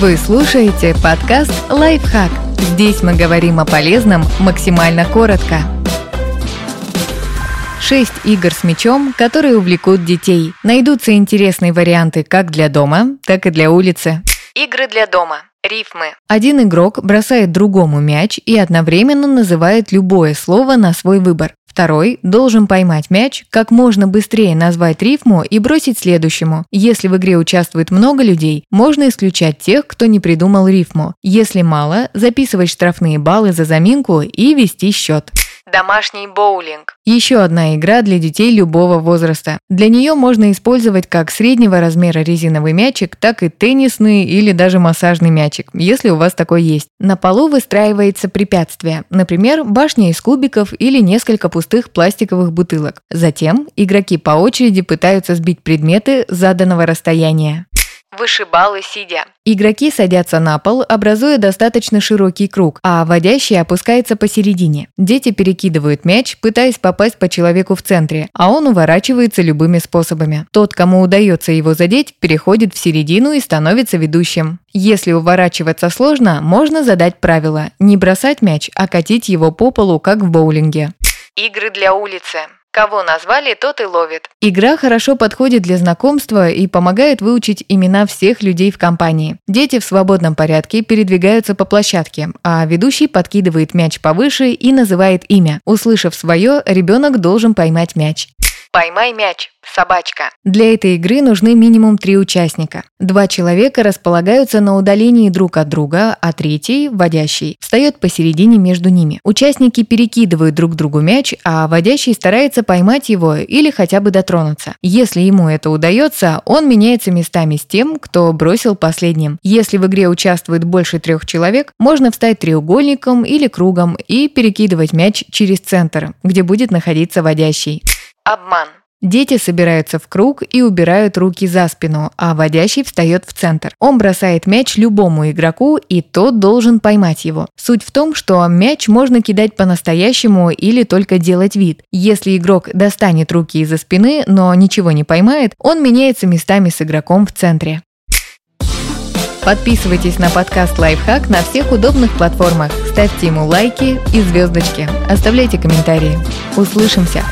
Вы слушаете подкаст «Лайфхак». Здесь мы говорим о полезном максимально коротко. Шесть игр с мячом, которые увлекут детей. Найдутся интересные варианты как для дома, так и для улицы. Игры для дома. Рифмы. Один игрок бросает другому мяч и одновременно называет любое слово на свой выбор. Второй должен поймать мяч, как можно быстрее назвать рифму и бросить следующему. Если в игре участвует много людей, можно исключать тех, кто не придумал рифму. Если мало, записывать штрафные баллы за заминку и вести счет. Домашний боулинг. Еще одна игра для детей любого возраста. Для нее можно использовать как среднего размера резиновый мячик, так и теннисный или даже массажный мячик, если у вас такой есть. На полу выстраивается препятствие, например, башня из кубиков или несколько пустых пластиковых бутылок. Затем игроки по очереди пытаются сбить предметы заданного расстояния. Вышибалы сидя. Игроки садятся на пол, образуя достаточно широкий круг, а водящий опускается посередине. Дети перекидывают мяч, пытаясь попасть по человеку в центре, а он уворачивается любыми способами. Тот, кому удается его задеть, переходит в середину и становится ведущим. Если уворачиваться сложно, можно задать правило – не бросать мяч, а катить его по полу, как в боулинге. Игры для улицы. Кого назвали, тот и ловит. Игра хорошо подходит для знакомства и помогает выучить имена всех людей в компании. Дети в свободном порядке передвигаются по площадке, а ведущий подкидывает мяч повыше и называет имя. Услышав свое, ребенок должен поймать мяч. Поймай мяч. Собачка. Для этой игры нужны минимум три участника. Два человека располагаются на удалении друг от друга, а третий, водящий, встает посередине между ними. Участники перекидывают друг другу мяч, а водящий старается поймать его или хотя бы дотронуться. Если ему это удается, он меняется местами с тем, кто бросил последним. Если в игре участвует больше трех человек, можно встать треугольником или кругом и перекидывать мяч через центр, где будет находиться водящий. Обман. Дети собираются в круг и убирают руки за спину, а водящий встает в центр. Он бросает мяч любому игроку, и тот должен поймать его. Суть в том, что мяч можно кидать по-настоящему или только делать вид. Если игрок достанет руки из-за спины, но ничего не поймает, он меняется местами с игроком в центре. Подписывайтесь на подкаст «Лайфхак» на всех удобных платформах, ставьте ему лайки и звездочки, оставляйте комментарии. Услышимся!